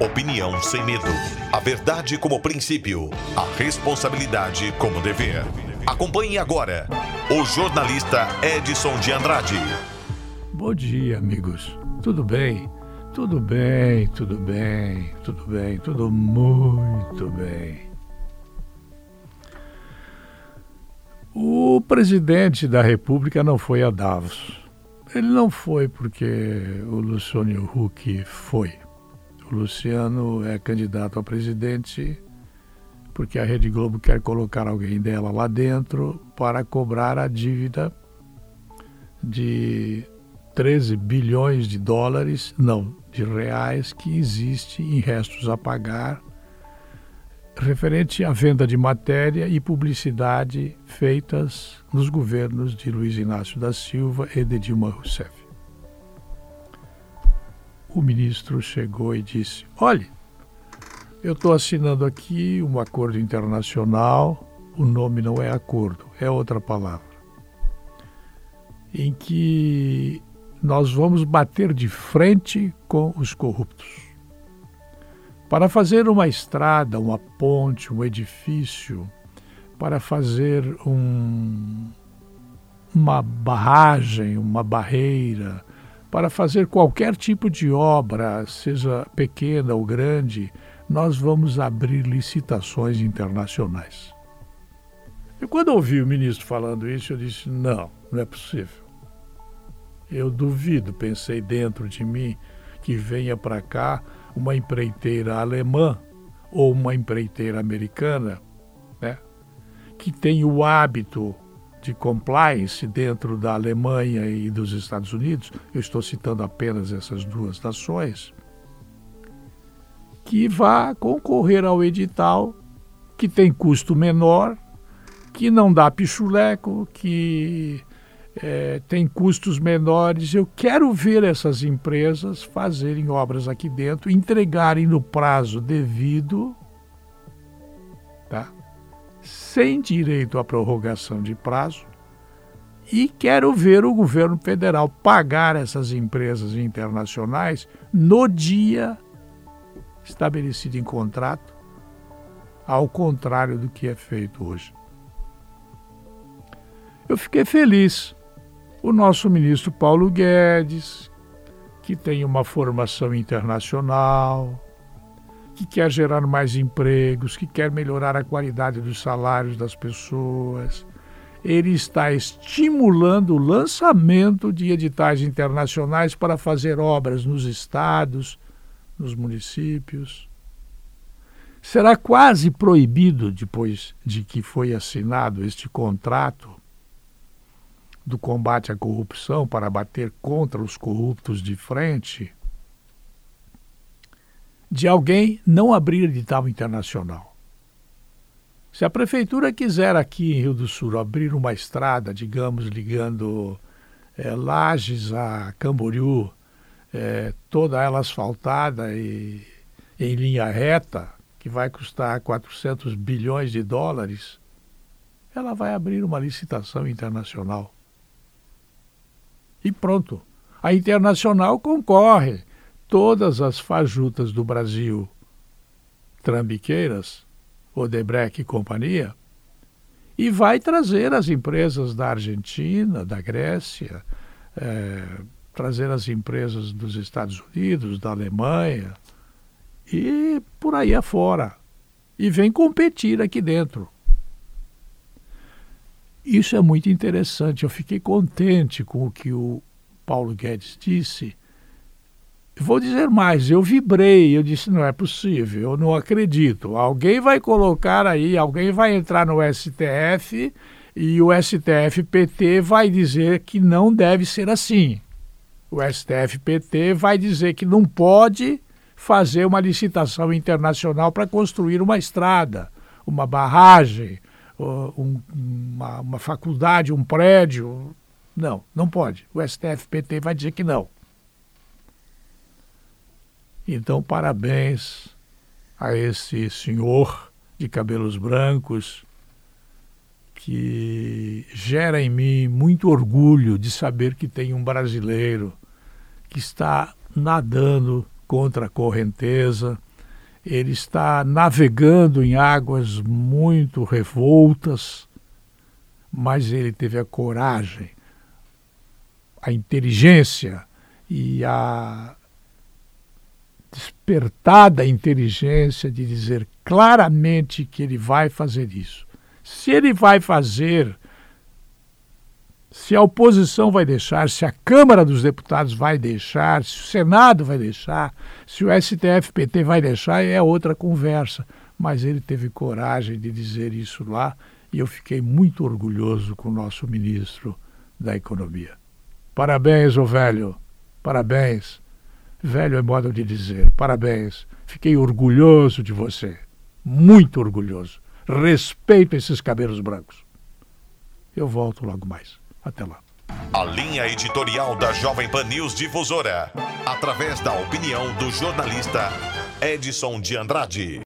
Opinião sem medo. A verdade como princípio. A responsabilidade como dever. Acompanhe agora o jornalista Edson de Andrade. Bom dia, amigos. Tudo bem? Tudo bem, tudo bem, tudo bem, tudo muito bem. O presidente da República não foi a Davos. Ele não foi porque o Luciano Huck foi. Luciano é candidato a presidente porque a Rede Globo quer colocar alguém dela lá dentro para cobrar a dívida de 13 bilhões de dólares, não, de reais, que existe em restos a pagar, referente à venda de matéria e publicidade feitas nos governos de Luiz Inácio da Silva e de Dilma Rousseff. O ministro chegou e disse: Olhe, eu estou assinando aqui um acordo internacional, o nome não é acordo, é outra palavra, em que nós vamos bater de frente com os corruptos. Para fazer uma estrada, uma ponte, um edifício, para fazer um, uma barragem, uma barreira, para fazer qualquer tipo de obra, seja pequena ou grande, nós vamos abrir licitações internacionais. E quando ouvi o ministro falando isso, eu disse: não, não é possível. Eu duvido, pensei dentro de mim, que venha para cá uma empreiteira alemã ou uma empreiteira americana, né, que tem o hábito de compliance dentro da Alemanha e dos Estados Unidos, eu estou citando apenas essas duas nações, que vá concorrer ao edital que tem custo menor, que não dá pichuleco, que é, tem custos menores. Eu quero ver essas empresas fazerem obras aqui dentro, entregarem no prazo devido? Sem direito à prorrogação de prazo. E quero ver o governo federal pagar essas empresas internacionais no dia estabelecido em contrato, ao contrário do que é feito hoje. Eu fiquei feliz o nosso ministro Paulo Guedes, que tem uma formação internacional, que quer gerar mais empregos, que quer melhorar a qualidade dos salários das pessoas. Ele está estimulando o lançamento de editais internacionais para fazer obras nos estados, nos municípios. Será quase proibido, depois de que foi assinado este contrato, do combate à corrupção para bater contra os corruptos de frente, de alguém não abrir edital internacional. Se a prefeitura quiser aqui em Rio do Sul abrir uma estrada, digamos, ligando é, Lages a Camboriú, é, toda ela asfaltada e em linha reta, que vai custar 400 bilhões de dólares, ela vai abrir uma licitação internacional e pronto. A Internacional concorre. Todas as fajutas do Brasil, trambiqueiras, Odebrecht e companhia, e vai trazer as empresas da Argentina, da Grécia, é, trazer as empresas dos Estados Unidos, da Alemanha e por aí afora. E vem competir aqui dentro. Isso é muito interessante. Eu fiquei contente com o que o Paulo Guedes disse. Vou dizer mais, eu vibrei, eu disse, não é possível, eu não acredito. Alguém vai colocar aí, alguém vai entrar no STF e o STF-PT vai dizer que não deve ser assim. O STF-PT vai dizer que não pode fazer uma licitação internacional para construir uma estrada, uma barragem, um, uma, uma faculdade, um prédio. Não, não pode. O STF-PT vai dizer que não. Então, parabéns a esse senhor de cabelos brancos que gera em mim muito orgulho de saber que tem um brasileiro que está nadando contra a correnteza, ele está navegando em águas muito revoltas, mas ele teve a coragem, a inteligência e a despertada inteligência de dizer claramente que ele vai fazer isso. Se ele vai fazer, se a oposição vai deixar, se a Câmara dos Deputados vai deixar, se o Senado vai deixar, se o STF-PT vai deixar, é outra conversa. Mas ele teve coragem de dizer isso lá e eu fiquei muito orgulhoso com o nosso ministro da Economia. Parabéns, ô velho. Parabéns. Velho é modo de dizer. Parabéns. Fiquei orgulhoso de você. Muito orgulhoso. Respeito esses cabelos brancos. Eu volto logo mais. Até lá. A linha editorial da Jovem Pan News Difusora, através da opinião do jornalista Edson de Andrade.